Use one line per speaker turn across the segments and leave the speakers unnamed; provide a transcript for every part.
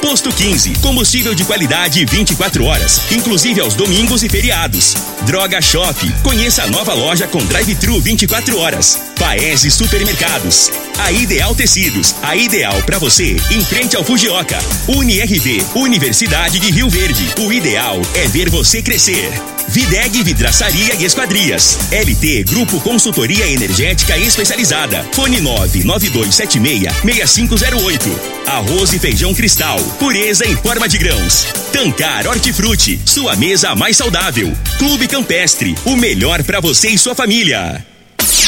Posto 15. Combustível de qualidade 24 horas, inclusive aos domingos e feriados. Droga Shop. Conheça a nova loja com drive-thru 24 horas. Paese Supermercados. A Ideal Tecidos. A ideal para você em frente ao Fujioka. UniRV. Universidade de Rio Verde. O ideal é ver você crescer. Videg Vidraçaria e Esquadrias. LT Grupo Consultoria Energética Especializada. Fone 99276-6508. Arroz e feijão cristal. Pureza em forma de grãos. Tancar Hortifruti. Sua mesa mais saudável. Clube Campestre. O melhor para você e sua família.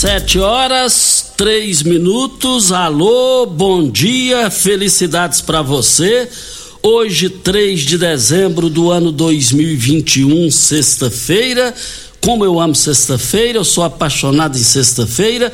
Sete horas, três minutos. Alô, bom dia, felicidades para você. Hoje, 3 de dezembro do ano 2021, sexta-feira. Como eu amo sexta-feira, eu sou apaixonado em sexta-feira.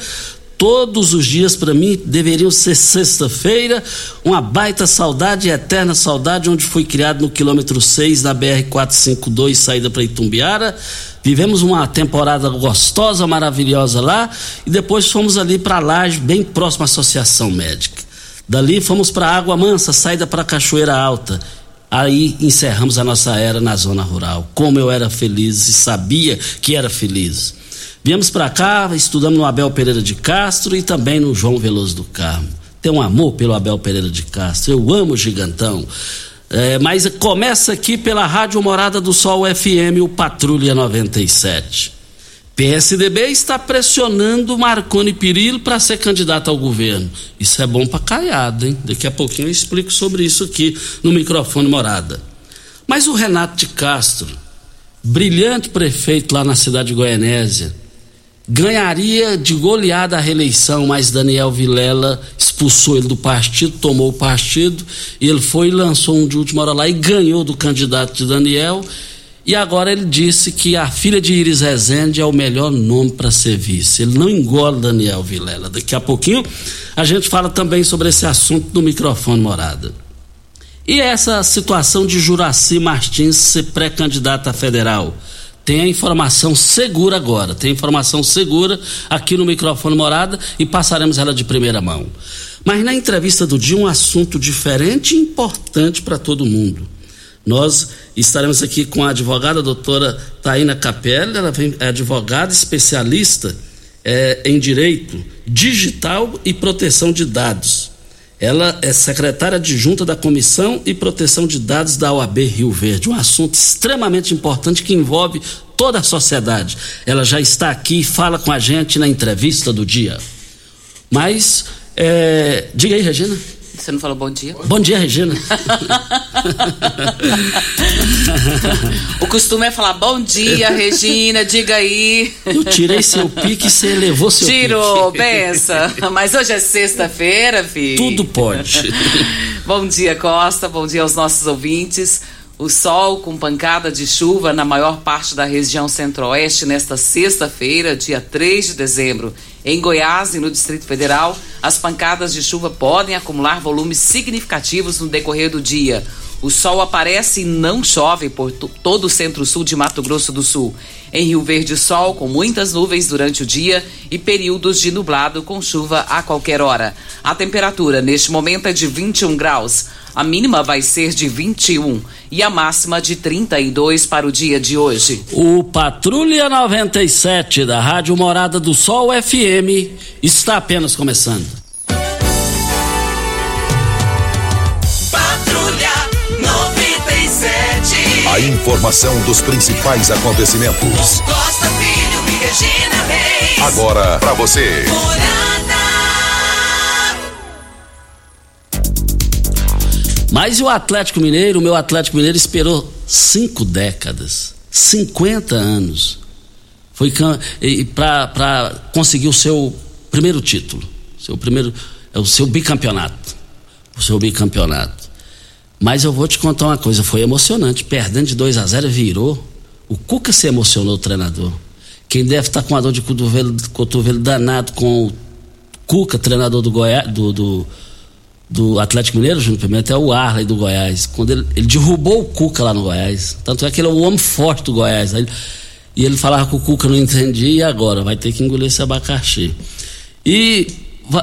Todos os dias para mim deveriam ser sexta-feira, uma baita saudade, eterna saudade, onde fui criado no quilômetro 6 da BR 452, saída para Itumbiara. Vivemos uma temporada gostosa, maravilhosa lá e depois fomos ali para Laje, bem próximo à Associação Médica. Dali fomos para Água Mansa, saída para Cachoeira Alta. Aí encerramos a nossa era na zona rural. Como eu era feliz e sabia que era feliz. Viemos para cá, estudamos no Abel Pereira de Castro e também no João Veloso do Carmo. Tenho um amor pelo Abel Pereira de Castro. Eu amo o Gigantão. É, mas começa aqui pela Rádio Morada do Sol FM, o Patrulha 97. PSDB está pressionando Marconi Perillo para ser candidato ao governo. Isso é bom para caiado, hein? Daqui a pouquinho eu explico sobre isso aqui no microfone Morada. Mas o Renato de Castro, brilhante prefeito lá na cidade de Goianésia, ganharia de goleada a reeleição, mas Daniel Vilela expulsou ele do partido, tomou o partido, e ele foi e lançou um de última hora lá e ganhou do candidato de Daniel. E agora ele disse que a filha de Iris Rezende é o melhor nome para ser vice. Ele não engole Daniel Vilela. Daqui a pouquinho a gente fala também sobre esse assunto no microfone morada. E essa situação de Juraci Martins ser pré-candidato a federal? Tem a informação segura agora, tem informação segura aqui no microfone morada e passaremos ela de primeira mão. Mas na entrevista do dia, um assunto diferente e importante para todo mundo. Nós estaremos aqui com a advogada a doutora Taina Capelli, ela é advogada especialista é, em direito digital e proteção de dados. Ela é secretária adjunta da Comissão e Proteção de Dados da OAB Rio Verde, um assunto extremamente importante que envolve toda a sociedade. Ela já está aqui e fala com a gente na entrevista do dia. Mas, é... diga aí, Regina.
Você não falou bom dia?
Bom dia, Regina.
o costume é falar bom dia, Regina, diga aí.
Eu tirei seu pique e você elevou seu
Tirou,
pique.
pensa. Mas hoje é sexta-feira, filho.
Tudo pode.
bom dia, Costa. Bom dia aos nossos ouvintes. O sol com pancada de chuva na maior parte da região centro-oeste nesta sexta-feira, dia 3 de dezembro. Em Goiás e no Distrito Federal, as pancadas de chuva podem acumular volumes significativos no decorrer do dia. O sol aparece e não chove por todo o centro-sul de Mato Grosso do Sul. Em Rio Verde, sol com muitas nuvens durante o dia e períodos de nublado com chuva a qualquer hora. A temperatura neste momento é de 21 graus. A mínima vai ser de 21 e a máxima de 32 para o dia de hoje.
O Patrulha 97 da Rádio Morada do Sol FM está apenas começando.
Patrulha 97.
A informação dos principais acontecimentos.
Costa Filho e Regina Reis.
Agora para você.
Mas o Atlético Mineiro, o meu Atlético Mineiro esperou cinco décadas, 50 anos, foi para conseguir o seu primeiro título, seu primeiro, é o seu bicampeonato, o seu bicampeonato. Mas eu vou te contar uma coisa, foi emocionante, perdendo de 2 a 0 virou. O Cuca se emocionou, o treinador. Quem deve estar com a dor de cotovelo, cotovelo danado com o Cuca, treinador do Goiás, do, do do Atlético Mineiro, Júnior Pimenta, é o Arley do Goiás. Quando ele, ele derrubou o Cuca lá no Goiás. Tanto é que ele é o homem forte do Goiás. E ele falava que o Cuca não entendia e agora vai ter que engolir esse abacaxi. E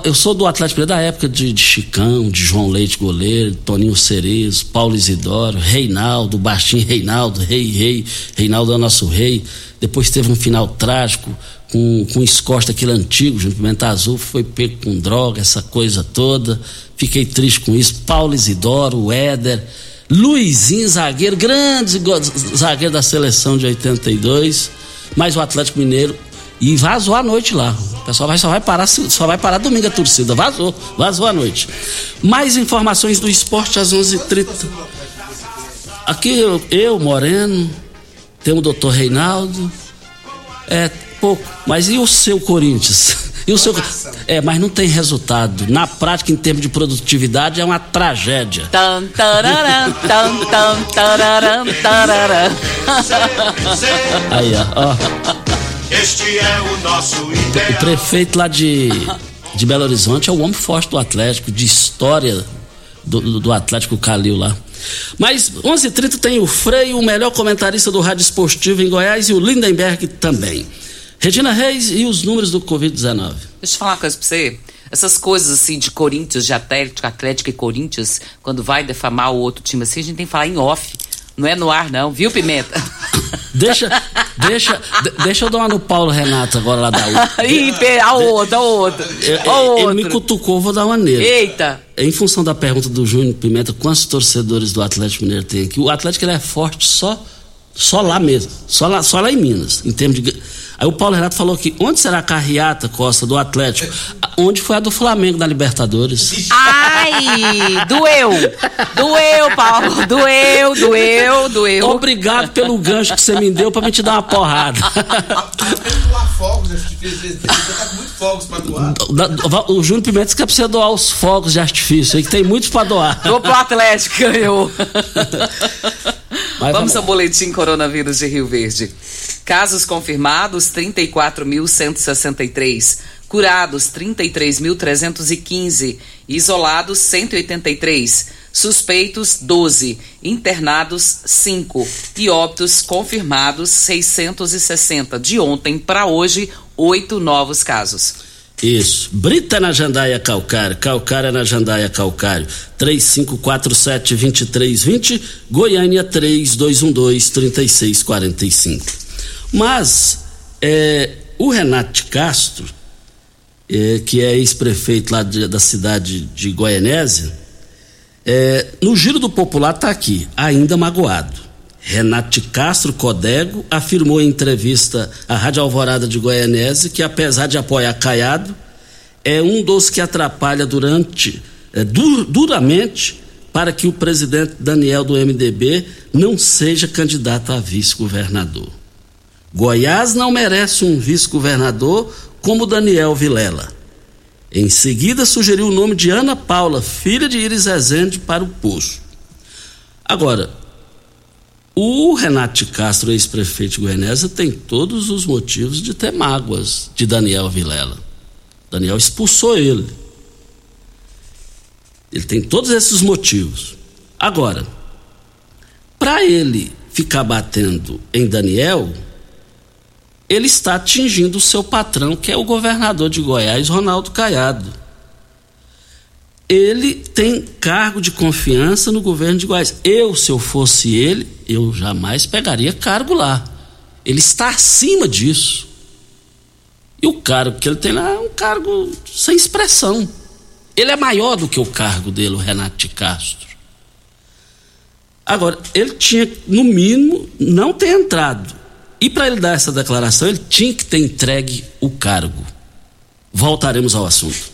eu sou do Atlético da época de, de Chicão, de João Leite goleiro, Toninho Cerezo, Paulo Isidoro, Reinaldo, Baixinho Reinaldo, Rei Rei, Reinaldo é o nosso rei. Depois teve um final trágico com, com Escosta, aquele antigo, Júnior Pimenta Azul, foi pego com droga, essa coisa toda. Fiquei triste com isso. Paulo Isidoro, Éder, Luizinho, zagueiro, grande zagueiro da seleção de 82. Mas o Atlético Mineiro. E vazou a noite lá. O pessoal vai, só, vai parar, só vai parar domingo a torcida. Vazou, vazou a noite. Mais informações do esporte às 11:30 h 30 Aqui eu, eu, Moreno, tem o doutor Reinaldo. É pouco. Mas e o seu Corinthians? E o seu... É, mas não tem resultado. Na prática, em termos de produtividade, é uma tragédia. Tan, tararam, tan, tan, tararam, tararam. Aí, ó. Este é o nosso ideal. O prefeito lá de, de Belo Horizonte é o homem forte do Atlético, de história do, do Atlético Calil lá. Mas 11:30 tem o Freio, o melhor comentarista do rádio esportivo em Goiás e o Lindenberg também. Regina Reis e os números do Covid-19.
Deixa eu falar uma coisa pra você. Essas coisas assim de Corinthians, de Atlético, Atlético e Corinthians, quando vai defamar o outro time assim, a gente tem que falar em off. Não é no ar, não, viu, Pimenta?
Deixa, deixa, deixa eu dar uma no Paulo Renato agora lá da outra.
Ih, a outra, a outra.
Ele me cutucou, vou dar uma nele.
Eita!
Em função da pergunta do Júnior Pimenta, quantos torcedores do Atlético Mineiro tem aqui? O Atlético ele é forte só, só lá mesmo, só lá, só lá em Minas, em termos de Aí o Paulo Renato falou que onde será a carreata, Costa, do Atlético? Onde foi a do Flamengo da Libertadores?
Ai, doeu! Doeu, Paulo! Doeu, doeu, doeu.
Obrigado pelo gancho que você me deu pra me te dar uma porrada. O Júnior Pimenta disse que precisa doar os fogos de artifício, aí que tem muitos pra doar.
Dou pro Atlético, ganhou. Vamos, vamos ao boletim coronavírus de Rio Verde. Casos confirmados 34.163, curados 33.315, isolados 183, suspeitos 12, internados 5 e óbitos confirmados 660. De ontem para hoje, oito novos casos.
Isso. Brita na Jandaia Calcário, Calcária na Jandaia Calcário. 3547-2320, Goiânia 3212-3645. Mas é, o Renato Castro, é, que é ex-prefeito lá de, da cidade de Goianésia, é, no Giro do Popular está aqui, ainda magoado. Renato Castro Codego afirmou em entrevista à Rádio Alvorada de Goianese que, apesar de apoiar Caiado, é um dos que atrapalha durante, é, dur, duramente para que o presidente Daniel do MDB não seja candidato a vice-governador. Goiás não merece um vice-governador como Daniel Vilela. Em seguida, sugeriu o nome de Ana Paula, filha de Iris Rezende, para o posto. Agora, o Renato Castro, ex-prefeito de Goianésia, tem todos os motivos de ter mágoas de Daniel Vilela. Daniel expulsou ele. Ele tem todos esses motivos. Agora, para ele ficar batendo em Daniel, ele está atingindo o seu patrão, que é o governador de Goiás, Ronaldo Caiado ele tem cargo de confiança no governo de Goiás. Eu, se eu fosse ele, eu jamais pegaria cargo lá. Ele está acima disso. E o cargo que ele tem lá é um cargo sem expressão. Ele é maior do que o cargo dele, o Renato de Castro. Agora, ele tinha, no mínimo, não ter entrado. E para ele dar essa declaração, ele tinha que ter entregue o cargo. Voltaremos ao assunto.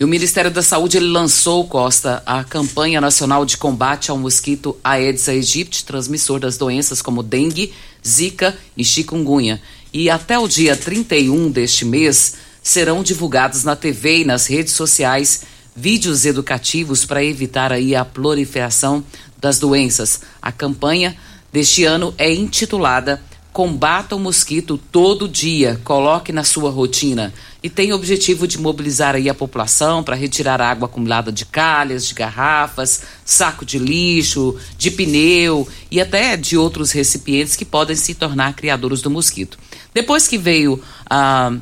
E o Ministério da Saúde lançou, Costa, a campanha nacional de combate ao mosquito Aedes aegypti, transmissor das doenças como dengue, zika e chikungunya. E até o dia 31 deste mês serão divulgados na TV e nas redes sociais vídeos educativos para evitar aí a proliferação das doenças. A campanha deste ano é intitulada Combata o mosquito todo dia, coloque na sua rotina. E tem o objetivo de mobilizar aí a população para retirar água acumulada de calhas, de garrafas, saco de lixo, de pneu e até de outros recipientes que podem se tornar criadores do mosquito. Depois que veio ah,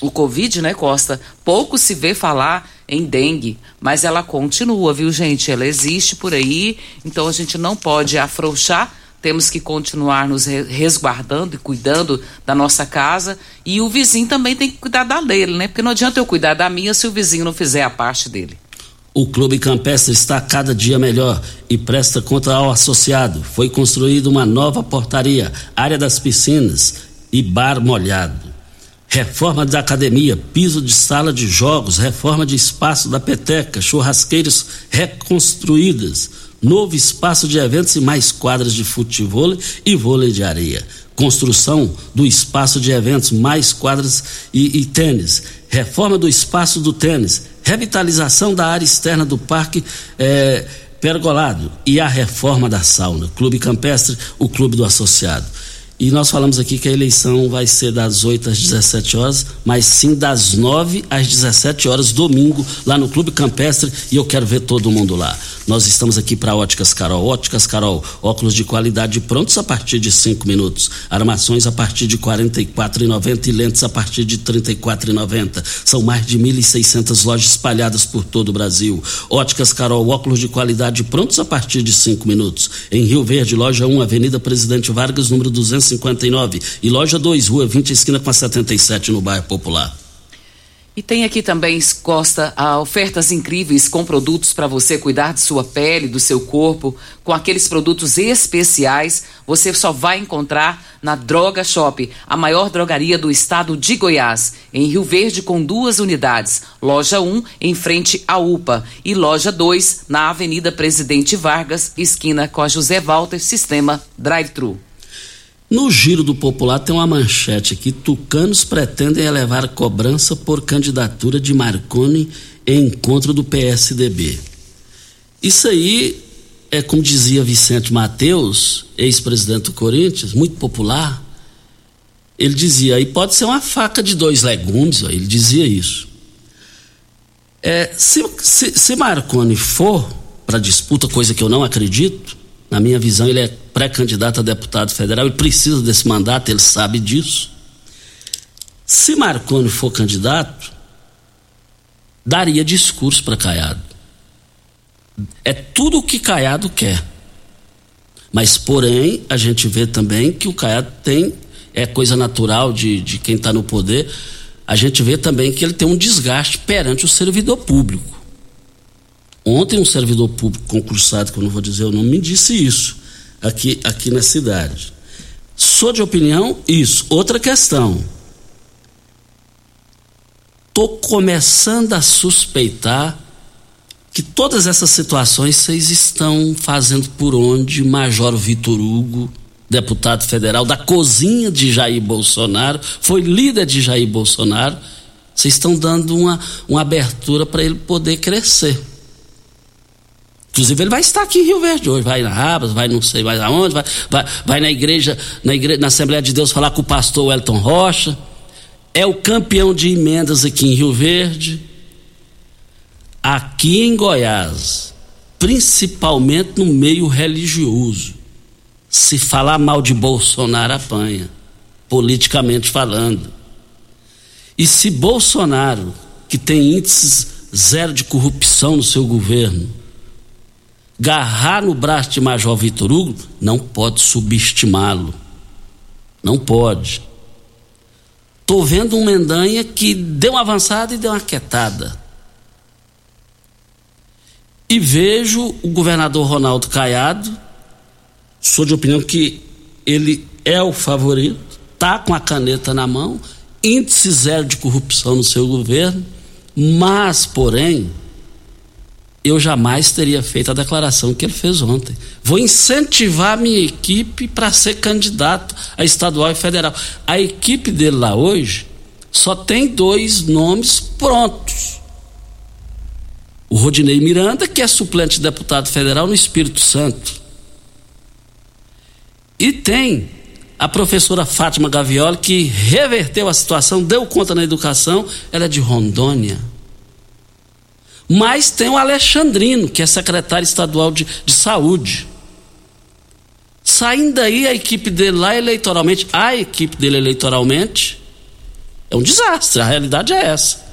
o Covid, né, Costa? Pouco se vê falar em dengue, mas ela continua, viu, gente? Ela existe por aí, então a gente não pode afrouxar, temos que continuar nos resguardando e cuidando da nossa casa. E o vizinho também tem que cuidar da dele, né? Porque não adianta eu cuidar da minha se o vizinho não fizer a parte dele.
O Clube Campestre está cada dia melhor e presta conta ao associado. Foi construída uma nova portaria, área das piscinas e bar molhado reforma da academia, piso de sala de jogos, reforma de espaço da peteca, churrasqueiras reconstruídas, novo espaço de eventos e mais quadras de futebol e vôlei de areia. Construção do espaço de eventos, mais quadras e, e tênis. Reforma do espaço do tênis. Revitalização da área externa do parque. Eh, pergolado e a reforma da sauna. Clube Campestre, o clube do associado. E nós falamos aqui que a eleição vai ser das 8 às 17 horas, mas sim das 9 às 17 horas, domingo, lá no Clube Campestre, e eu quero ver todo mundo lá. Nós estamos aqui para Óticas Carol. Óticas Carol, óculos de qualidade prontos a partir de 5 minutos. Armações a partir de R$ 44,90 e lentes a partir de R$ 34,90. São mais de 1.600 lojas espalhadas por todo o Brasil. Óticas Carol, óculos de qualidade prontos a partir de 5 minutos. Em Rio Verde, loja 1, Avenida Presidente Vargas, número 200 59 e loja 2, rua 20, esquina com a 77 no bairro Popular.
E tem aqui também, Costa, ofertas incríveis com produtos para você cuidar de sua pele, do seu corpo, com aqueles produtos especiais. Você só vai encontrar na Droga Shop, a maior drogaria do estado de Goiás, em Rio Verde, com duas unidades. Loja 1, em frente à UPA, e loja 2, na Avenida Presidente Vargas, esquina com a José Walter, sistema Drive-Thru.
No giro do popular tem uma manchete aqui: tucanos pretendem elevar cobrança por candidatura de Marconi em encontro do PSDB. Isso aí é como dizia Vicente Mateus, ex-presidente do Corinthians, muito popular. Ele dizia, aí pode ser uma faca de dois legumes, ele dizia isso. É, se, se, se Marconi for para disputa, coisa que eu não acredito, na minha visão, ele é pré-candidato a deputado federal, ele precisa desse mandato, ele sabe disso. Se Marconi for candidato, daria discurso para Caiado. É tudo o que Caiado quer. Mas, porém, a gente vê também que o Caiado tem, é coisa natural de, de quem está no poder, a gente vê também que ele tem um desgaste perante o servidor público. Ontem um servidor público concursado, que eu não vou dizer o nome, me disse isso aqui, aqui na cidade. Sou de opinião, isso. Outra questão. Estou começando a suspeitar que todas essas situações vocês estão fazendo por onde Major Vitor Hugo, deputado federal da cozinha de Jair Bolsonaro, foi líder de Jair Bolsonaro, vocês estão dando uma, uma abertura para ele poder crescer. Inclusive, ele vai estar aqui em Rio Verde hoje, vai na Rabas, vai não sei mais aonde, vai, vai, vai na igreja, na igreja, na Assembleia de Deus falar com o pastor Wellington Rocha. É o campeão de emendas aqui em Rio Verde. Aqui em Goiás, principalmente no meio religioso, se falar mal de Bolsonaro apanha, politicamente falando. E se Bolsonaro, que tem índices zero de corrupção no seu governo, garrar no braço de Major Vitor Hugo, não pode subestimá-lo. Não pode. Estou vendo um Mendanha que deu uma avançada e deu uma quietada. E vejo o governador Ronaldo Caiado sou de opinião que ele é o favorito, tá com a caneta na mão, índice zero de corrupção no seu governo, mas, porém, eu jamais teria feito a declaração que ele fez ontem. Vou incentivar a minha equipe para ser candidato a estadual e federal. A equipe dele lá hoje só tem dois nomes prontos. O Rodinei Miranda, que é suplente de deputado federal no Espírito Santo. E tem a professora Fátima Gavioli, que reverteu a situação, deu conta na educação, ela é de Rondônia. Mas tem o Alexandrino, que é secretário estadual de, de saúde. Saindo daí a equipe dele lá eleitoralmente, a equipe dele eleitoralmente, é um desastre, a realidade é essa.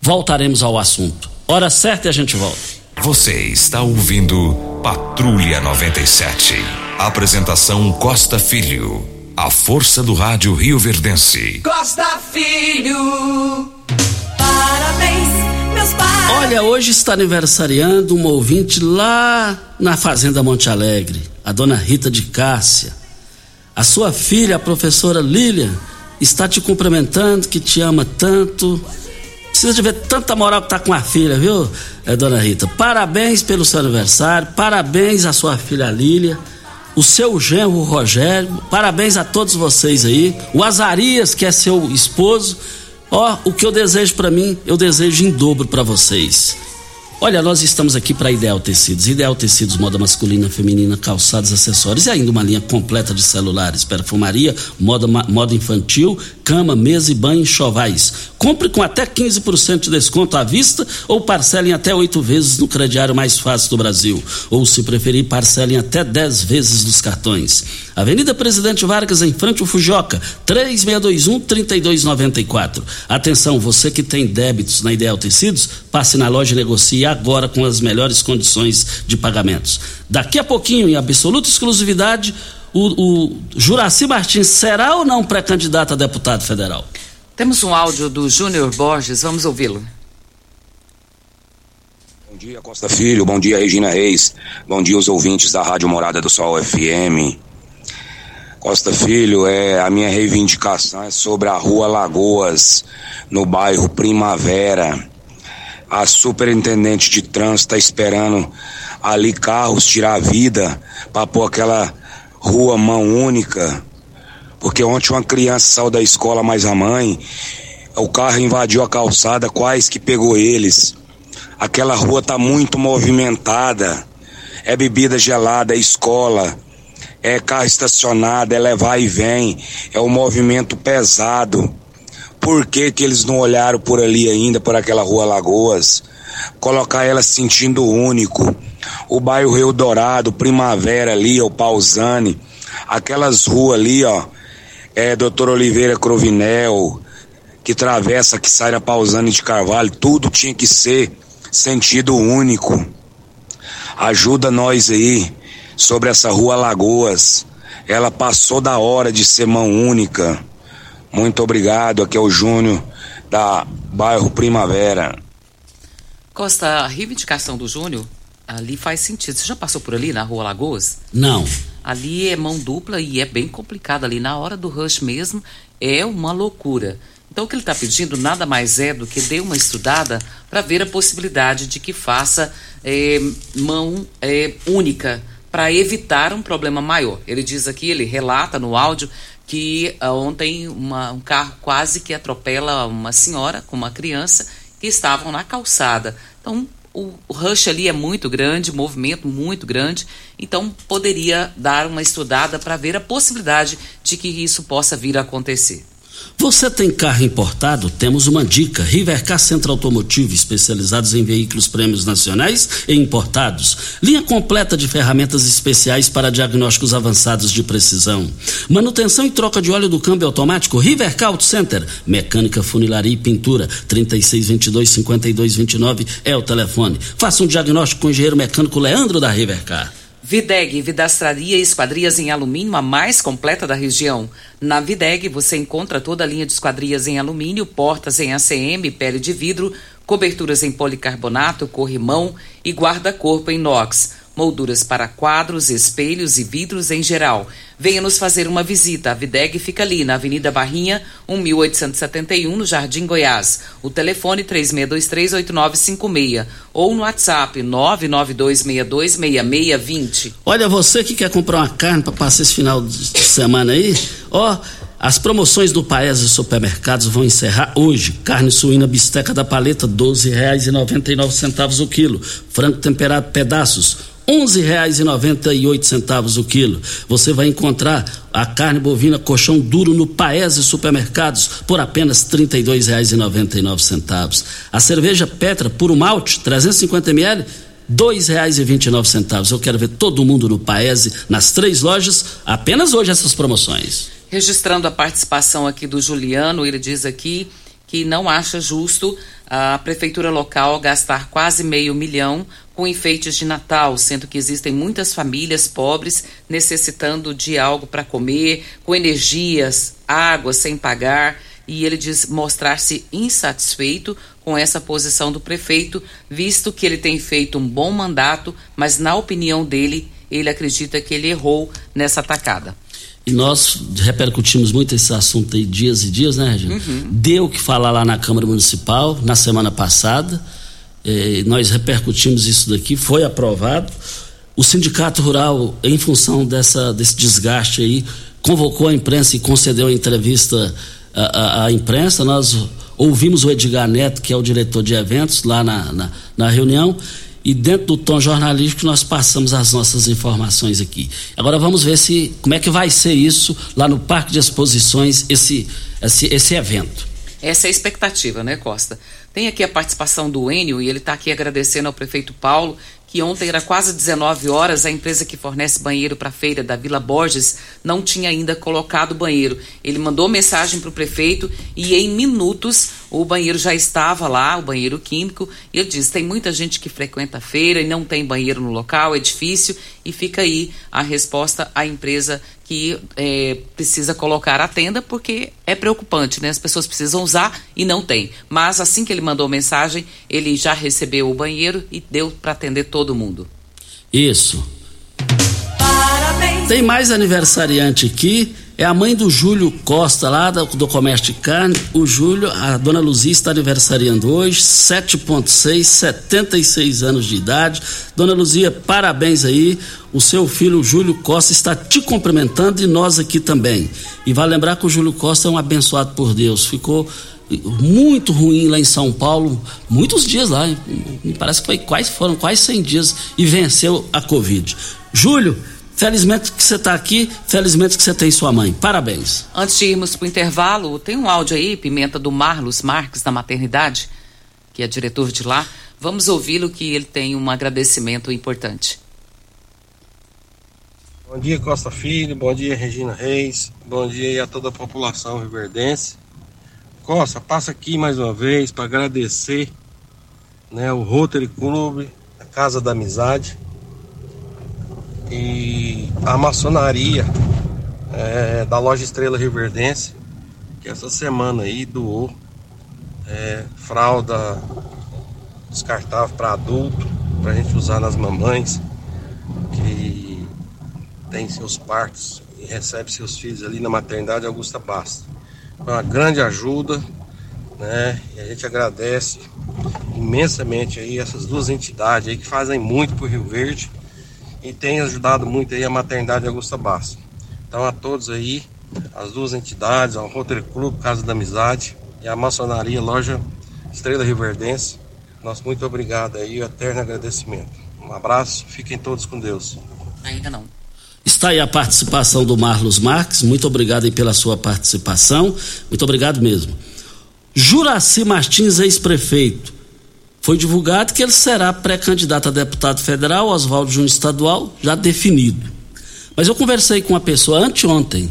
Voltaremos ao assunto. Hora certa e a gente volta.
Você está ouvindo Patrulha 97. Apresentação Costa Filho. A força do rádio Rio Verdense.
Costa Filho. Parabéns, meus pais.
Olha, hoje está aniversariando uma ouvinte lá na Fazenda Monte Alegre, a dona Rita de Cássia. A sua filha, a professora Lilian, está te cumprimentando, que te ama tanto. Precisa de ver tanta moral que tá com a filha, viu, é, dona Rita? Parabéns pelo seu aniversário, parabéns à sua filha Lília, o seu genro Rogério, parabéns a todos vocês aí, o Azarias, que é seu esposo. Ó, o que eu desejo para mim, eu desejo em dobro para vocês. Olha, nós estamos aqui para Ideal Tecidos. Ideal Tecidos, moda masculina, feminina, calçados, acessórios e ainda uma linha completa de celulares, perfumaria, moda, moda infantil, cama, mesa e banho, chovais. Compre com até 15% de desconto à vista ou parcelem até oito vezes no crediário mais fácil do Brasil. Ou, se preferir, parcelem até 10 vezes nos cartões. Avenida Presidente Vargas, em frente ao Fujoca, 3621-3294. Atenção, você que tem débitos na Ideal Tecidos, passe na loja e negocie agora com as melhores condições de pagamentos. Daqui a pouquinho, em absoluta exclusividade, o, o Juraci Martins será ou não pré-candidato a deputado federal?
Temos um áudio do Júnior Borges, vamos ouvi-lo.
Bom dia, Costa Filho. Bom dia, Regina Reis. Bom dia, os ouvintes da Rádio Morada do Sol FM. Costa Filho, é, a minha reivindicação é sobre a Rua Lagoas, no bairro Primavera. A superintendente de trânsito está esperando ali carros tirar a vida para pôr aquela rua mão única. Porque ontem uma criança saiu da escola mais a mãe, o carro invadiu a calçada, quais que pegou eles. Aquela rua tá muito movimentada. É bebida gelada, é escola, é carro estacionado, é levar e vem, é um movimento pesado. Por que, que eles não olharam por ali ainda, por aquela rua Lagoas? Colocar ela sentindo único. O bairro Rio Dourado, Primavera ali, o Pausani, aquelas ruas ali, ó, é Doutor Oliveira Crovinel, que travessa, que sai da Pausani de Carvalho, tudo tinha que ser sentido único. Ajuda nós aí sobre essa rua Lagoas. Ela passou da hora de ser mão única. Muito obrigado. Aqui é o Júnior, da bairro Primavera.
Costa, a reivindicação do Júnior, ali faz sentido. Você já passou por ali na Rua Lagoas?
Não.
Ali é mão dupla e é bem complicado ali. Na hora do rush mesmo, é uma loucura. Então, o que ele está pedindo nada mais é do que dê uma estudada para ver a possibilidade de que faça é, mão é, única para evitar um problema maior. Ele diz aqui, ele relata no áudio que uh, ontem uma, um carro quase que atropela uma senhora com uma criança que estavam na calçada. Então, o, o rush ali é muito grande, movimento muito grande, então poderia dar uma estudada para ver a possibilidade de que isso possa vir a acontecer.
Você tem carro importado? Temos uma dica. Rivercar Centro Automotivo, especializados em veículos prêmios nacionais e importados. Linha completa de ferramentas especiais para diagnósticos avançados de precisão. Manutenção e troca de óleo do câmbio automático. Rivercar Auto Center. Mecânica, funilaria e pintura. 3622-5229 é o telefone. Faça um diagnóstico com o engenheiro mecânico Leandro da Rivercar.
Videg, vidraçaria e esquadrias em alumínio, a mais completa da região. Na Videg você encontra toda a linha de esquadrias em alumínio, portas em ACM, pele de vidro, coberturas em policarbonato, corrimão e guarda-corpo em inox. Molduras para quadros, espelhos e vidros em geral. Venha nos fazer uma visita. A Videg fica ali na Avenida Barrinha, 1871, no Jardim Goiás. O telefone 36238956 ou no WhatsApp 992626620.
Olha, você que quer comprar uma carne para passar esse final de semana aí, ó, as promoções do Paes e Supermercados vão encerrar hoje. Carne suína bisteca da paleta, R$ 12,99 o quilo. Frango temperado pedaços, R$ 11,98 o quilo. Você vai encontrar a carne bovina colchão duro no Paese Supermercados por apenas R$ 32,99. A cerveja Petra puro malte, 350 ml, dois reais e vinte e nove centavos. Eu quero ver todo mundo no Paese, nas três lojas, apenas hoje essas promoções.
Registrando a participação aqui do Juliano, ele diz aqui que não acha justo a prefeitura local gastar quase meio milhão com enfeites de Natal, sendo que existem muitas famílias pobres necessitando de algo para comer, com energias, água sem pagar. E ele diz mostrar-se insatisfeito com essa posição do prefeito, visto que ele tem feito um bom mandato, mas na opinião dele, ele acredita que ele errou nessa atacada.
E nós repercutimos muito esse assunto aí dias e dias, né, Regina? Uhum. Deu o que falar lá na Câmara Municipal na semana passada. Eh, nós repercutimos isso daqui, foi aprovado. O Sindicato Rural, em função dessa, desse desgaste aí, convocou a imprensa e concedeu a entrevista à, à, à imprensa. Nós ouvimos o Edgar Neto, que é o diretor de eventos, lá na, na, na reunião e dentro do tom jornalístico nós passamos as nossas informações aqui. Agora vamos ver se como é que vai ser isso lá no Parque de Exposições esse esse, esse evento.
Essa é a expectativa, né, Costa? Tem aqui a participação do Enio e ele está aqui agradecendo ao prefeito Paulo que ontem era quase 19 horas, a empresa que fornece banheiro para a feira da Vila Borges não tinha ainda colocado banheiro. Ele mandou mensagem para o prefeito e em minutos o banheiro já estava lá, o banheiro químico, e ele diz: tem muita gente que frequenta a feira e não tem banheiro no local, é difícil, e fica aí a resposta à empresa que é, precisa colocar a tenda, porque é preocupante, né? As pessoas precisam usar e não tem. Mas assim que ele mandou mensagem, ele já recebeu o banheiro e deu para atender todo mundo.
Isso. Parabéns. Tem mais aniversariante aqui é a mãe do Júlio Costa, lá do, do Comércio de Carne. O Júlio, a dona Luzia está aniversariando hoje, 7,6, 76 anos de idade. Dona Luzia, parabéns aí. O seu filho, Júlio Costa, está te cumprimentando e nós aqui também. E vai lembrar que o Júlio Costa é um abençoado por Deus. Ficou muito ruim lá em São Paulo, muitos dias lá, me parece que foi quase, foram quase 100 dias e venceu a Covid. Júlio, Felizmente que você está aqui, felizmente que você tem sua mãe. Parabéns.
Antes de irmos para o intervalo, tem um áudio aí, Pimenta, do Marlos Marques, da maternidade, que é diretor de lá. Vamos ouvi-lo, que ele tem um agradecimento importante.
Bom dia, Costa Filho. Bom dia, Regina Reis. Bom dia a toda a população riverdense. Costa, passa aqui mais uma vez para agradecer né, o Rotary Club, a Casa da Amizade e a maçonaria é, da loja Estrela Riverdense, que essa semana aí doou é, fralda descartável para adulto, para a gente usar nas mamães que tem seus partos e recebe seus filhos ali na maternidade Augusta Bastos. Foi uma grande ajuda, né? E a gente agradece imensamente aí essas duas entidades aí que fazem muito por Rio Verde e tem ajudado muito aí a maternidade Augusta Basso. Então a todos aí, as duas entidades, ao Rotary Club, Casa da Amizade e a maçonaria Loja Estrela Riverdense, nosso muito obrigado aí e eterno agradecimento. Um abraço, fiquem todos com Deus.
Ainda não.
Está aí a participação do Marlos Marques, muito obrigado aí pela sua participação, muito obrigado mesmo. Juraci Martins, ex-prefeito, foi divulgado que ele será pré-candidato a deputado federal, Oswaldo Júnior Estadual, já definido. Mas eu conversei com uma pessoa anteontem,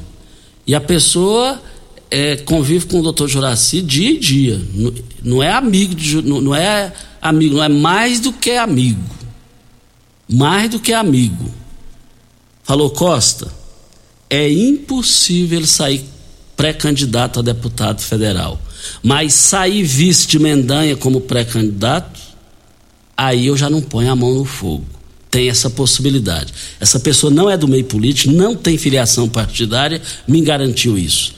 e a pessoa é, convive com o doutor Juraci dia e dia. Não, não é amigo, de, não, não é amigo, não é mais do que amigo. Mais do que amigo. Falou, Costa, é impossível ele sair pré-candidato a deputado federal. Mas sair vice de Mendanha como pré-candidato, aí eu já não ponho a mão no fogo. tem essa possibilidade. Essa pessoa não é do meio político, não tem filiação partidária, me garantiu isso.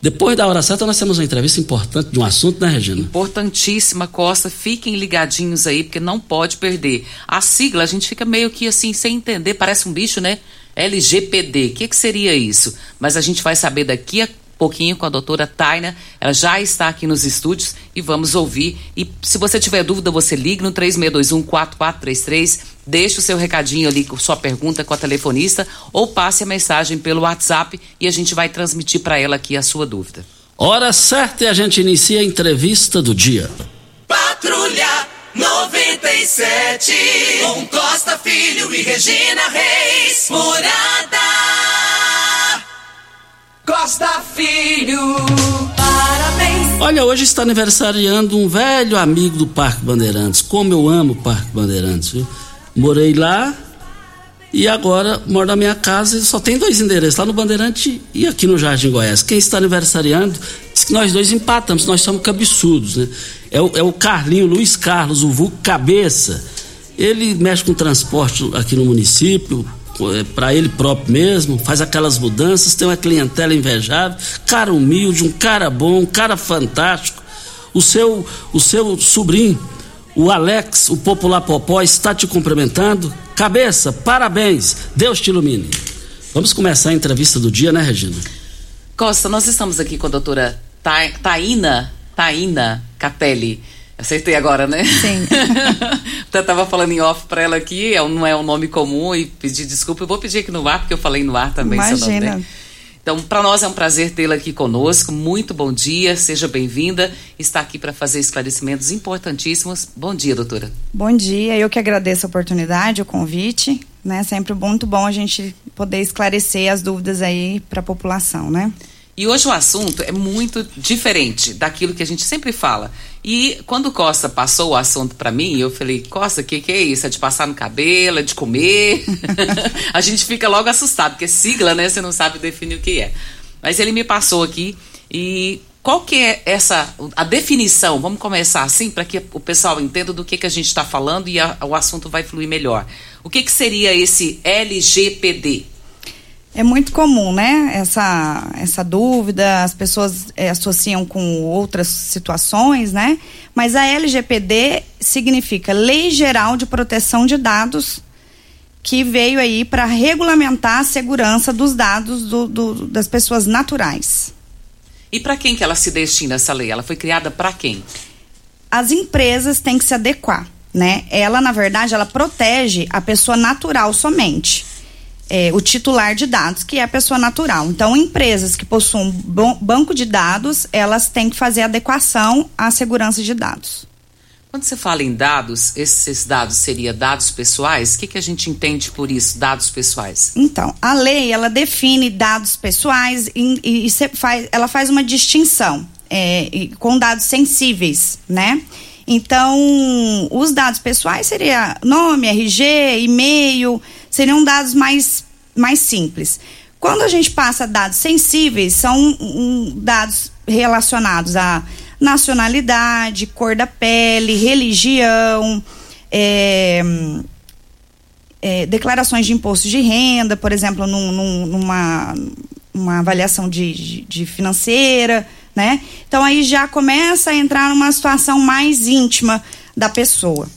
Depois da hora certa, nós temos uma entrevista importante de um assunto, né, Regina?
Importantíssima, Costa. Fiquem ligadinhos aí, porque não pode perder. A sigla, a gente fica meio que assim, sem entender, parece um bicho, né? LGPD. O que, que seria isso? Mas a gente vai saber daqui a pouquinho com a doutora Taina. Ela já está aqui nos estúdios e vamos ouvir. E se você tiver dúvida, você ligue no 3621-4433, deixe o seu recadinho ali com sua pergunta com a telefonista ou passe a mensagem pelo WhatsApp e a gente vai transmitir para ela aqui a sua dúvida.
Hora certa e a gente inicia a entrevista do dia.
Patrulha 97, com Costa Filho e Regina Reis, Morada. Costa Filho, parabéns.
Olha, hoje está aniversariando um velho amigo do Parque Bandeirantes. Como eu amo o Parque Bandeirantes, viu? Morei lá e agora moro na minha casa e só tem dois endereços, lá no Bandeirante e aqui no Jardim Goiás. Quem está aniversariando diz que nós dois empatamos, nós somos cabeçudos, né? É o, é o Carlinho Luiz Carlos, o vulgo Cabeça. Ele mexe com transporte aqui no município, para ele próprio mesmo, faz aquelas mudanças, tem uma clientela invejável, cara humilde, um cara bom, um cara fantástico. O seu, o seu sobrinho, o Alex, o popular Popó, está te cumprimentando. Cabeça, parabéns, Deus te ilumine. Vamos começar a entrevista do dia, né, Regina?
Costa, nós estamos aqui com a doutora Taina, Taina Capelli Acertei agora, né?
Sim.
eu tava falando em off para ela aqui, é não é um nome comum e pedir desculpa. Eu vou pedir aqui no ar, porque eu falei no ar também.
Imagina.
Seu nome, né? Então, para nós é um prazer tê-la aqui conosco. Muito bom dia, seja bem-vinda. Está aqui para fazer esclarecimentos importantíssimos. Bom dia, doutora.
Bom dia, eu que agradeço a oportunidade, o convite. Né? Sempre muito bom a gente poder esclarecer as dúvidas aí para a população, né?
E hoje o assunto é muito diferente daquilo que a gente sempre fala. E quando o Costa passou o assunto para mim, eu falei: Costa, o que, que é isso? É de passar no cabelo? É de comer? a gente fica logo assustado, porque sigla, né? Você não sabe definir o que é. Mas ele me passou aqui e qual que é essa a definição? Vamos começar assim para que o pessoal entenda do que, que a gente está falando e a, o assunto vai fluir melhor. O que, que seria esse LGPD?
É muito comum, né? Essa, essa dúvida, as pessoas é, associam com outras situações, né? Mas a LGPD significa Lei Geral de Proteção de Dados, que veio aí para regulamentar a segurança dos dados do, do, das pessoas naturais.
E para quem que ela se destina essa lei? Ela foi criada para quem?
As empresas têm que se adequar, né? Ela, na verdade, ela protege a pessoa natural somente é, o titular de dados, que é a pessoa natural. Então, empresas que possuem banco de dados, elas têm que fazer adequação à segurança de dados.
Quando você fala em dados, esses dados seriam dados pessoais? O que, que a gente entende por isso, dados pessoais?
Então, a lei, ela define dados pessoais e, e, e faz, ela faz uma distinção é, com dados sensíveis, né? Então, os dados pessoais seria nome, RG, e-mail, seriam dados mais, mais simples. Quando a gente passa dados sensíveis, são um, dados relacionados a nacionalidade, cor da pele, religião, é, é, declarações de imposto de renda, por exemplo, num, num, numa uma avaliação de, de, de financeira, né? Então aí já começa a entrar numa situação mais íntima da pessoa.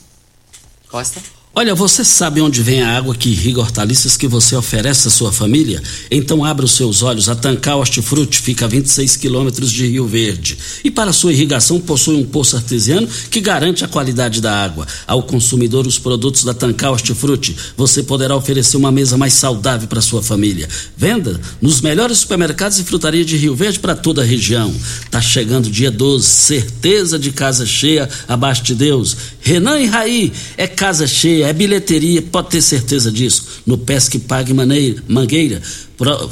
Costa?
Olha, você sabe onde vem a água que irriga hortaliças que você oferece à sua família? Então abra os seus olhos. A Tancar Hortifruti fica a 26 quilômetros de Rio Verde. E para sua irrigação possui um poço artesiano que garante a qualidade da água. Ao consumidor, os produtos da Tancar Hortifruti, você poderá oferecer uma mesa mais saudável para sua família. Venda nos melhores supermercados e frutaria de Rio Verde para toda a região. Tá chegando dia 12, certeza de casa cheia abaixo de Deus. Renan e Raí, é casa cheia é bilheteria, pode ter certeza disso. No Pesque Pague Maneira, Mangueira.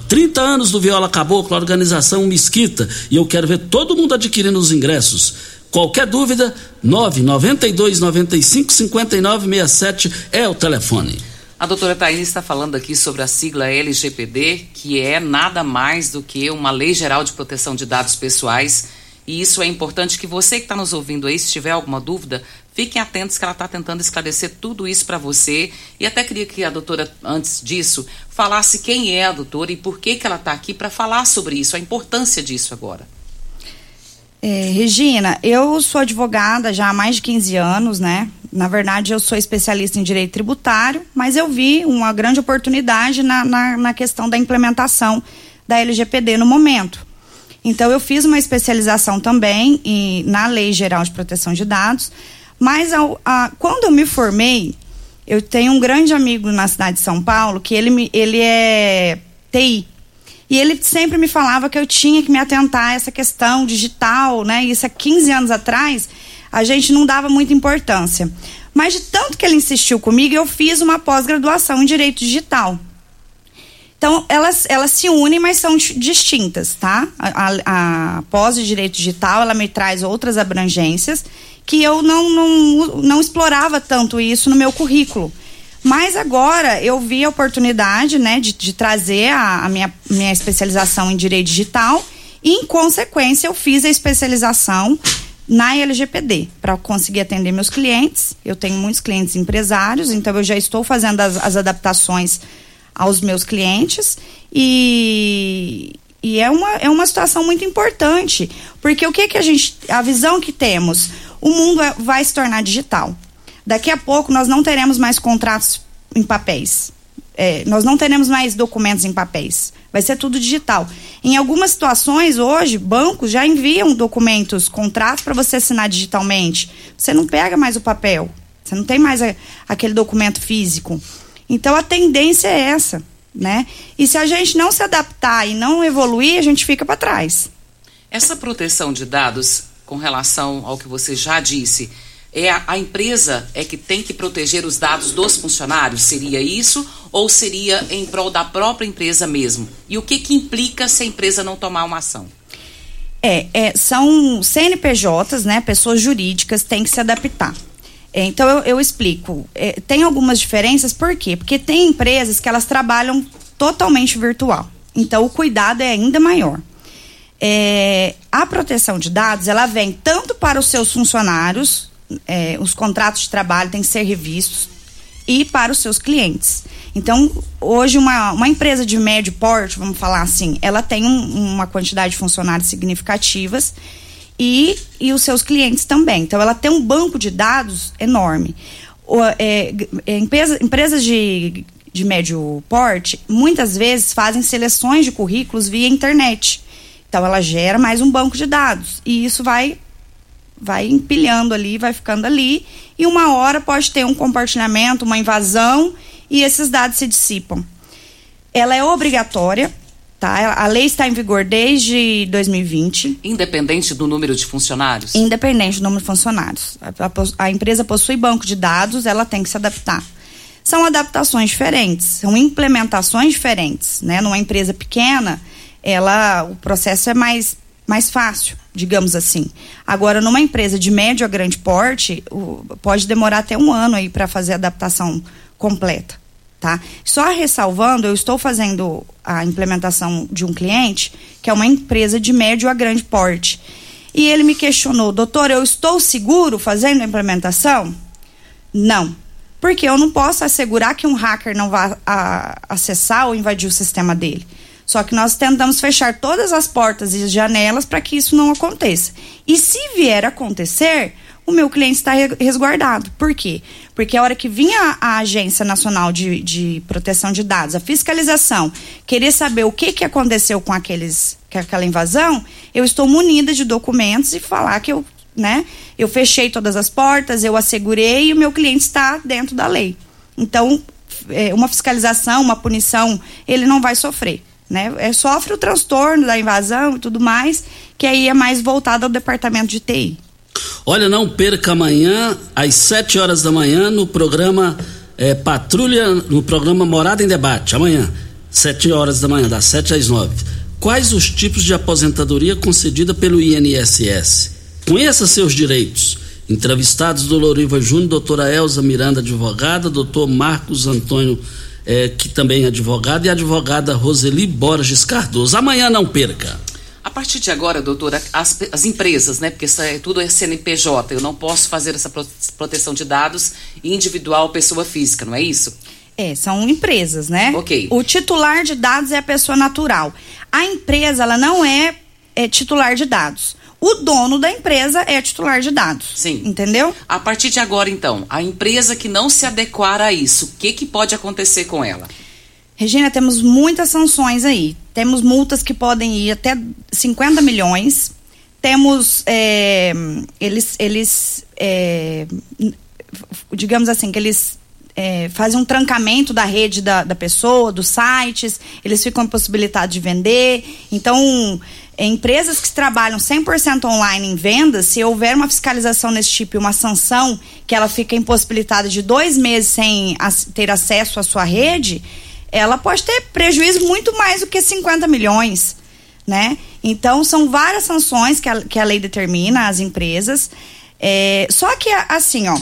30 anos do Viola Caboclo, organização Mesquita. E eu quero ver todo mundo adquirindo os ingressos. Qualquer dúvida, 992 95 59 67 é o telefone.
A doutora Thaís está falando aqui sobre a sigla LGPD, que é nada mais do que uma Lei Geral de Proteção de Dados Pessoais E isso é importante que você que está nos ouvindo aí, se tiver alguma dúvida, fiquem atentos que ela está tentando esclarecer tudo isso para você. E até queria que a doutora, antes disso, falasse quem é a doutora e por que, que ela está aqui para falar sobre isso, a importância disso agora.
É, Regina, eu sou advogada já há mais de 15 anos, né? Na verdade, eu sou especialista em direito tributário, mas eu vi uma grande oportunidade na, na, na questão da implementação da LGPD no momento. Então, eu fiz uma especialização também em, na Lei Geral de Proteção de Dados, mas ao, a, quando eu me formei, eu tenho um grande amigo na cidade de São Paulo que ele, ele é TI, e ele sempre me falava que eu tinha que me atentar a essa questão digital, né? Isso há 15 anos atrás, a gente não dava muita importância. Mas de tanto que ele insistiu comigo, eu fiz uma pós-graduação em Direito Digital. Então, elas, elas se unem, mas são distintas, tá? A, a, a pós de Direito Digital, ela me traz outras abrangências que eu não, não, não explorava tanto isso no meu currículo. Mas agora eu vi a oportunidade, né, de, de trazer a, a, minha, minha especialização em direito digital e, em consequência, eu fiz a especialização na LGPD para conseguir atender meus clientes. Eu tenho muitos clientes empresários, então eu já estou fazendo as, as adaptações aos meus clientes e, e é uma, é uma situação muito importante, porque o que que a gente, a visão que temos, o mundo é, vai se tornar digital. Daqui a pouco nós não teremos mais contratos em papéis. É, nós não teremos mais documentos em papéis. Vai ser tudo digital. Em algumas situações, hoje, bancos já enviam documentos, contratos para você assinar digitalmente. Você não pega mais o papel. Você não tem mais a, aquele documento físico. Então a tendência é essa, né? E se a gente não se adaptar e não evoluir, a gente fica para trás.
Essa proteção de dados, com relação ao que você já disse, é a, a, empresa é que tem que proteger os dados dos funcionários? Seria isso? Ou seria em prol da própria empresa mesmo? E o que, que implica se a empresa não tomar uma ação?
É, é são CNPJs, né? Pessoas jurídicas têm que se adaptar. É, então eu, eu explico. É, tem algumas diferenças, por quê? Porque tem empresas que elas trabalham totalmente virtual. Então o cuidado é ainda maior. É, a proteção de dados ela vem tanto para os seus funcionários é, os contratos de trabalho têm que ser revistos e para os seus clientes. Então, hoje, uma, uma empresa de médio porte, vamos falar assim, ela tem um, uma quantidade de funcionários significativas e, e os seus clientes também. Então, ela tem um banco de dados enorme. O, é, é, empresa, empresas de, de médio porte, muitas vezes fazem seleções de currículos via internet. Então, ela gera mais um banco de dados. E isso vai vai empilhando ali, vai ficando ali, e uma hora pode ter um compartilhamento, uma invasão, e esses dados se dissipam. Ela é obrigatória, tá? A lei está em vigor desde 2020.
Independente do número de funcionários?
Independente do número de funcionários. A, a, a empresa possui banco de dados, ela tem que se adaptar. São adaptações diferentes, são implementações diferentes, né? Numa empresa pequena, ela, o processo é mais, mais fácil digamos assim. Agora, numa empresa de médio a grande porte, o, pode demorar até um ano aí para fazer a adaptação completa. Tá? Só ressalvando, eu estou fazendo a implementação de um cliente que é uma empresa de médio a grande porte. E ele me questionou, doutor, eu estou seguro fazendo a implementação? Não. Porque eu não posso assegurar que um hacker não vá a, acessar ou invadir o sistema dele. Só que nós tentamos fechar todas as portas e janelas para que isso não aconteça. E se vier acontecer, o meu cliente está resguardado. Por quê? Porque a hora que vinha a Agência Nacional de, de Proteção de Dados, a fiscalização, querer saber o que, que aconteceu com, aqueles, com aquela invasão, eu estou munida de documentos e falar que eu, né, eu fechei todas as portas, eu assegurei e o meu cliente está dentro da lei. Então, é, uma fiscalização, uma punição, ele não vai sofrer né? É, sofre o transtorno da invasão e tudo mais, que aí é mais voltado ao departamento de TI.
Olha, não perca amanhã, às 7 horas da manhã, no programa é, Patrulha, no programa Morada em Debate. Amanhã, 7 horas da manhã, das 7 às 9. Quais os tipos de aposentadoria concedida pelo INSS? Conheça seus direitos. Entrevistados do Loriva Júnior, doutora Elza Miranda, advogada, doutor Marcos Antônio é, que também é advogada, e a advogada Roseli Borges Cardoso. Amanhã não perca.
partir de agora, doutora, as, as empresas, né? Porque isso é, tudo é CNPJ, eu não posso fazer essa proteção de dados individual pessoa física, não é isso?
É, são empresas, né?
Ok.
O titular de dados é a pessoa natural. A empresa, ela não é, é titular de dados. O dono da empresa é titular de dados.
Sim.
Entendeu?
A partir de agora, então, a empresa que não se adequar a isso, o que, que pode acontecer com ela?
Regina, temos muitas sanções aí. Temos multas que podem ir até 50 milhões. Temos. É, eles. eles é, digamos assim, que eles é, fazem um trancamento da rede da, da pessoa, dos sites, eles ficam impossibilitados de vender. Então, empresas que trabalham 100% online em vendas, se houver uma fiscalização nesse tipo e uma sanção que ela fica impossibilitada de dois meses sem ter acesso à sua rede, ela pode ter prejuízo muito mais do que 50 milhões, né? Então, são várias sanções que a, que a lei determina às empresas. É, só que, assim, ó,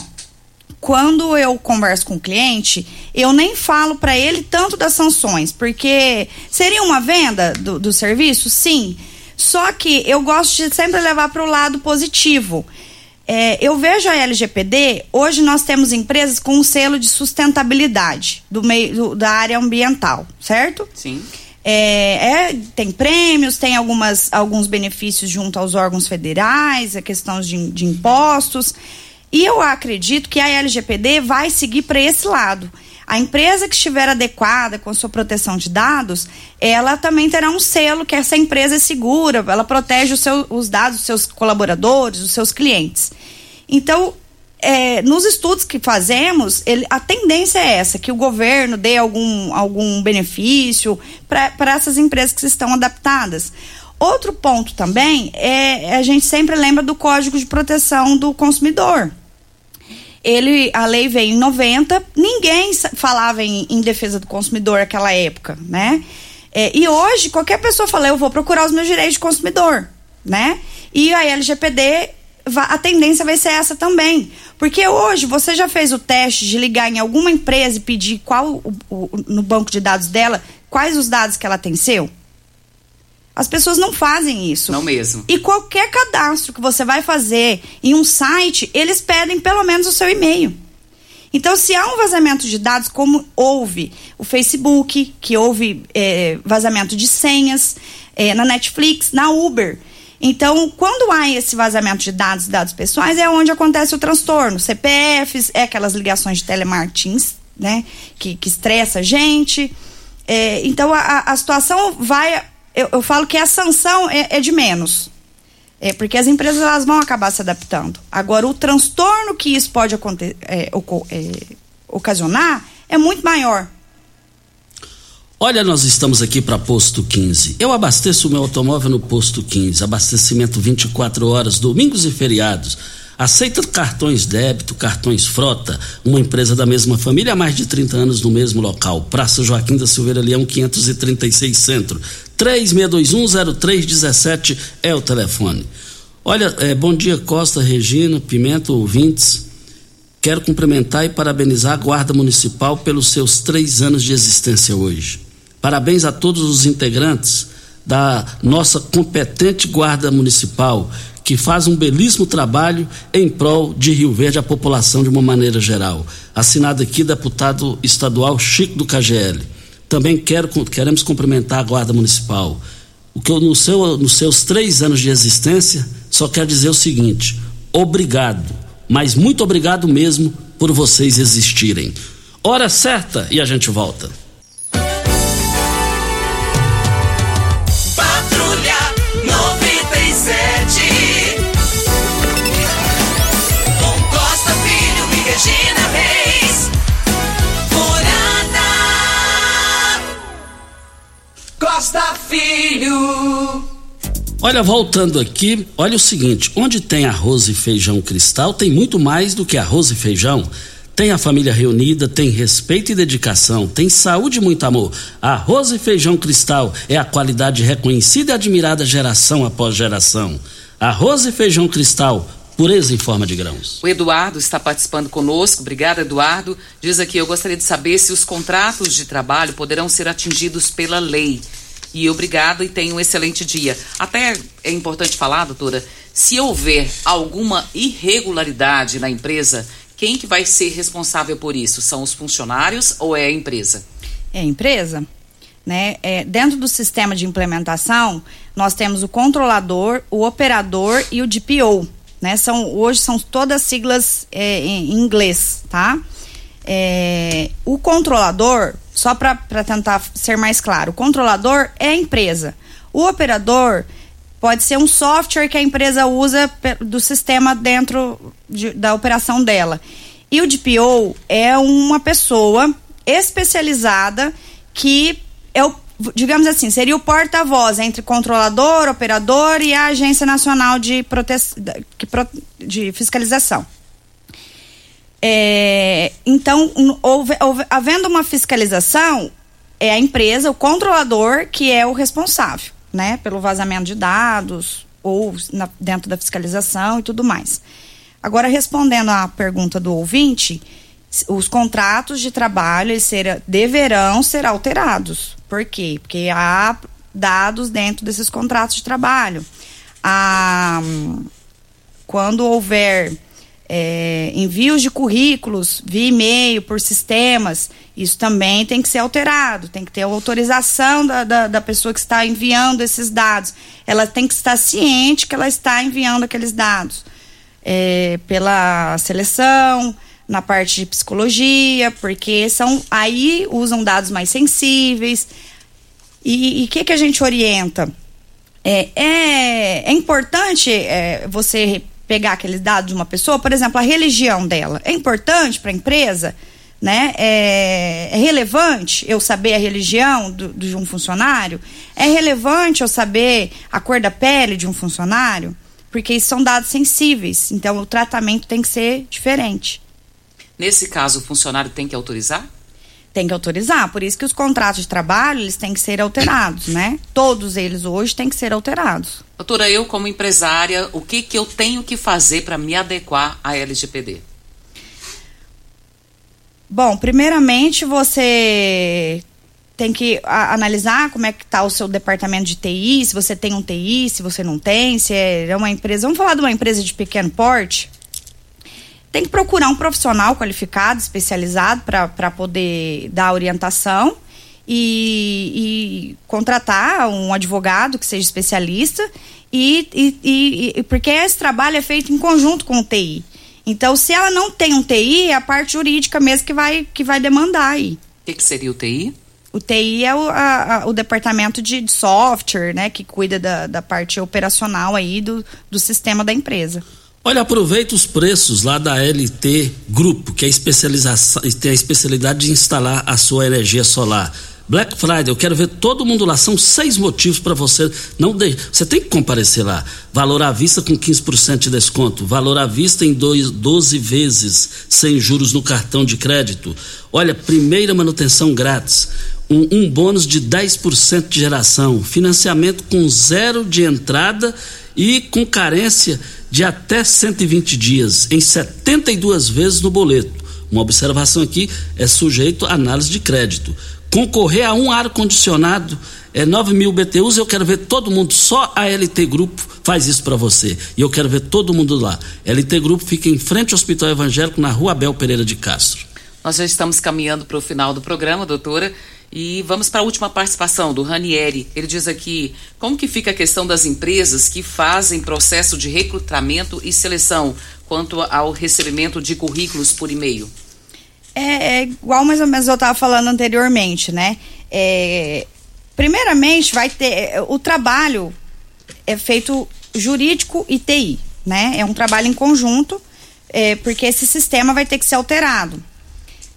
quando eu converso com o cliente, eu nem falo para ele tanto das sanções, porque seria uma venda do, do serviço? Sim. Só que eu gosto de sempre levar para o lado positivo. É, eu vejo a LGPD, hoje nós temos empresas com um selo de sustentabilidade do meio do, da área ambiental, certo?
Sim.
É, é, tem prêmios, tem algumas, alguns benefícios junto aos órgãos federais, a questão de, de impostos. E eu acredito que a LGPD vai seguir para esse lado. A empresa que estiver adequada com a sua proteção de dados, ela também terá um selo que essa empresa é segura, ela protege os, seu, os dados dos seus colaboradores, dos seus clientes. Então, é, nos estudos que fazemos, ele, a tendência é essa, que o governo dê algum, algum benefício para essas empresas que estão adaptadas. Outro ponto também é a gente sempre lembra do Código de Proteção do Consumidor ele a lei veio em 90, ninguém falava em, em defesa do consumidor naquela época, né? É, e hoje qualquer pessoa fala, eu vou procurar os meus direitos de consumidor, né? E a LGPD a tendência vai ser essa também. Porque hoje você já fez o teste de ligar em alguma empresa e pedir qual o, o, no banco de dados dela, quais os dados que ela tem seu? As pessoas não fazem isso.
Não mesmo.
E qualquer cadastro que você vai fazer em um site, eles pedem pelo menos o seu e-mail. Então, se há um vazamento de dados, como houve o Facebook, que houve é, vazamento de senhas, é, na Netflix, na Uber. Então, quando há esse vazamento de dados, dados pessoais, é onde acontece o transtorno. CPFs, é aquelas ligações de telemarketing, né? Que, que estressa a gente. É, então, a, a situação vai eu, eu falo que a sanção é, é de menos. É, porque as empresas elas vão acabar se adaptando. Agora, o transtorno que isso pode é, é, ocasionar é muito maior.
Olha, nós estamos aqui para Posto 15. Eu abasteço o meu automóvel no Posto 15. Abastecimento 24 horas, domingos e feriados. Aceita cartões débito, cartões frota, uma empresa da mesma família há mais de 30 anos no mesmo local. Praça Joaquim da Silveira Leão, 536 Centro. 36210317 é o telefone. Olha, é, bom dia Costa, Regina, Pimenta, ouvintes. Quero cumprimentar e parabenizar a Guarda Municipal pelos seus três anos de existência hoje. Parabéns a todos os integrantes da nossa competente Guarda Municipal, que faz um belíssimo trabalho em prol de Rio Verde, a população de uma maneira geral. Assinado aqui, deputado estadual Chico do KGL. Também quero, queremos cumprimentar a Guarda Municipal. O que eu, no seu, nos seus três anos de existência, só quero dizer o seguinte: obrigado, mas muito obrigado mesmo por vocês existirem. Hora certa e a gente volta.
Filho.
Olha, voltando aqui, olha o seguinte: onde tem arroz e feijão cristal, tem muito mais do que arroz e feijão. Tem a família reunida, tem respeito e dedicação, tem saúde e muito amor. Arroz e feijão cristal é a qualidade reconhecida e admirada geração após geração. Arroz e feijão cristal, pureza em forma de grãos.
O Eduardo está participando conosco. Obrigado, Eduardo. Diz aqui: eu gostaria de saber se os contratos de trabalho poderão ser atingidos pela lei E obrigado e tenha um excelente dia. Até é importante falar, doutora, se houver alguma irregularidade na empresa, quem que vai ser responsável por isso? São os funcionários ou é a empresa?
É a empresa. Né? É, dentro do sistema de implementação, nós temos o controlador, o operador e o DPO. Né? São, hoje são todas siglas é, em inglês, tá? É, o controlador, só para tentar ser mais claro, o controlador é a empresa. O operador pode ser um software que a empresa usa do sistema dentro de, da operação dela. E o DPO é uma pessoa especializada que é o, digamos assim, seria o porta-voz entre controlador, operador e a Agência Nacional de, Prote... de Fiscalização. É, então, houve, houve, havendo uma fiscalização, é a empresa, o controlador, que é o responsável, né, pelo vazamento de dados ou na, dentro da fiscalização e tudo mais. Agora, respondendo à pergunta do ouvinte, os contratos de trabalho eles ser, deverão ser alterados. Por quê? Porque há dados dentro desses contratos de trabalho. Ah, quando houver é, envios de currículos via e-mail, por sistemas, isso também tem que ser alterado, tem que ter autorização da, da, da, pessoa que está enviando esses dados. Ela tem que estar ciente que ela está enviando aqueles dados é, pela seleção, na parte de psicologia, porque são aí usam dados mais sensíveis. E o que, que a gente orienta? É, é, é importante é, você pegar aqueles dados de uma pessoa, por exemplo, a religião dela. É importante para a empresa, né? É, é, relevante eu saber a religião do, de um funcionário? É relevante eu saber a cor da pele de um funcionário? Porque são dados sensíveis, então o tratamento tem que ser diferente.
Nesse caso, o funcionário tem que autorizar?
Tem que autorizar, por isso que os contratos de trabalho eles têm que ser alterados, né? Todos eles hoje têm que ser alterados.
Doutora, eu como empresária, o que, que eu tenho que fazer para me adequar à LGPD?
Bom, primeiramente você tem que a, analisar como é que está o seu departamento de TI, se você tem um TI, se você não tem, se é uma empresa. Vamos falar de uma empresa de pequeno porte tem que procurar um profissional qualificado, especializado, para poder dar orientação e, e, contratar um advogado que seja especialista e, e, e, porque esse trabalho é feito em conjunto com o TI. Então, se ela não tem um TI, é a parte jurídica mesmo que vai, que vai demandar aí.
O que, que seria o TI?
O TI é o, a, a, o departamento de software, né, que cuida da, da parte operacional aí do, do sistema da empresa.
Olha, aproveita os preços lá da LT Grupo, que é especialização, tem a especialidade de instalar a sua energia solar. Black Friday, eu quero ver todo mundo lá. São seis motivos para você não de... Você tem que comparecer lá. Valor à vista com 15% de desconto. Valor à vista em dois, 12 vezes, sem juros no cartão de crédito. Olha, primeira manutenção grátis. Um, um bônus de 10% de geração. Financiamento com zero de entrada e com carência de até 120 dias, em 72 vezes no boleto. Uma observação aqui é sujeito a análise de crédito. Concorrer a um ar-condicionado é 9 mil BTUs, eu quero ver todo mundo, só a LT Grupo faz isso para você. E eu quero ver todo mundo lá. LT Grupo fica em frente ao Hospital Evangélico, na rua Abel Pereira de Castro.
Nós já estamos caminhando para o final do programa, doutora. E vamos para a última participação do Ranieri. Ele diz aqui: como que fica a questão das empresas que fazem processo de recrutamento e seleção quanto ao recebimento de currículos por e-mail?
É, é igual mais ou menos eu estava falando anteriormente, né? É, primeiramente, vai ter o trabalho é feito jurídico e TI, né? É um trabalho em conjunto, é, porque esse sistema vai ter que ser alterado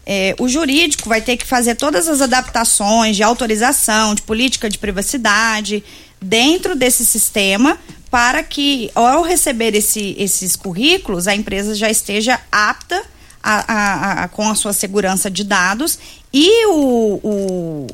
é, o jurídico vai ter que fazer todas as adaptações de autorização, de política de privacidade dentro desse sistema para que, ao receber esse, esses currículos, a empresa já esteja apta a, a, a, com a sua segurança de dados e o, o,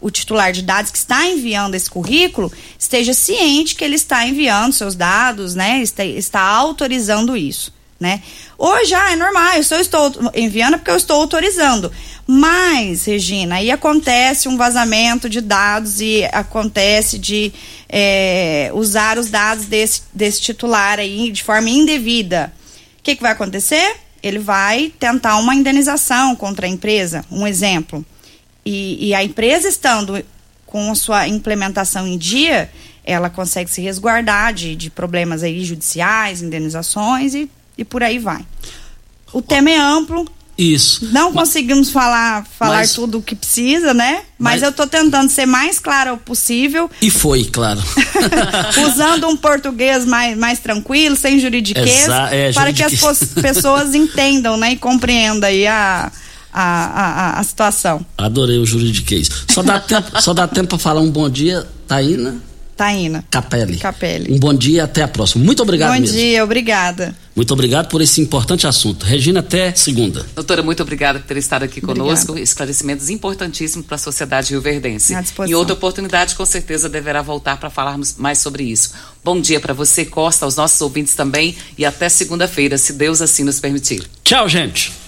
o titular de dados que está enviando esse currículo esteja ciente que ele está enviando seus dados, né? Está, está autorizando isso. Né? Hoje, ah, é normal, eu só estou enviando porque eu estou autorizando. Mas, Regina, aí acontece um vazamento de dados e acontece de é, usar os dados desse, desse titular aí de forma indevida. O que, que vai acontecer? Ele vai tentar uma indenização contra a empresa, um exemplo. E, e a empresa estando com sua implementação em dia, ela consegue se resguardar de, de problemas aí judiciais, indenizações e, e por aí vai. O tema é amplo.
Isso.
Não mas, conseguimos falar, falar mas, tudo o que precisa, né? Mas, mas eu estou tentando ser mais clara possível.
E foi, claro.
Usando um português mais, mais tranquilo, sem juridiquês, é, para juridiquês. que as pessoas entendam, né? E compreendam aí a, a, a, a situação.
Adorei o juridiquês. Só dá tempo, só dá tempo para falar um bom dia, Taína.
Taína.
Capelli.
Capelli.
Um bom dia e até a próxima. Muito obrigado
bom
mesmo.
Bom dia, obrigada.
Muito obrigado por esse importante assunto. Regina, até segunda.
Doutora, muito obrigada por ter estado aqui conosco. Obrigada. Esclarecimentos importantíssimos para a sociedade rio-verdense. Em outra oportunidade, com certeza, deverá voltar para falarmos mais sobre isso. Bom dia para você, Costa, aos nossos ouvintes também. E até segunda-feira, se Deus assim nos permitir.
Tchau, gente.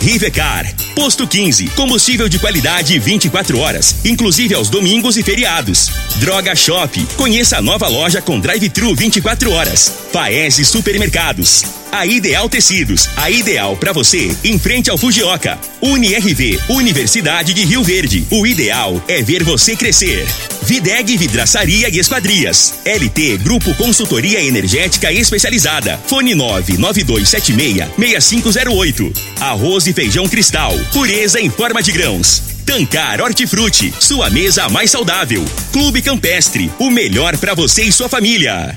Rivecar. Posto 15. Combustível de qualidade qualidade 24 horas, inclusive aos domingos e feriados. Droga Shop. Conheça a nova loja com drive-thru 24 horas. Paese Supermercados. A Ideal Tecidos, a ideal para você, em frente ao Fujioka. UniRV, Universidade de Rio Verde. O ideal é ver você crescer. Videg Vidraçaria e Esquadrias. LT Grupo Consultoria Energética Especializada. Fone 99276-6508. Arroz e feijão cristal. Pureza em forma de grãos. Tancar Hortifruti, sua mesa mais saudável. Clube Campestre, o melhor para você e sua família.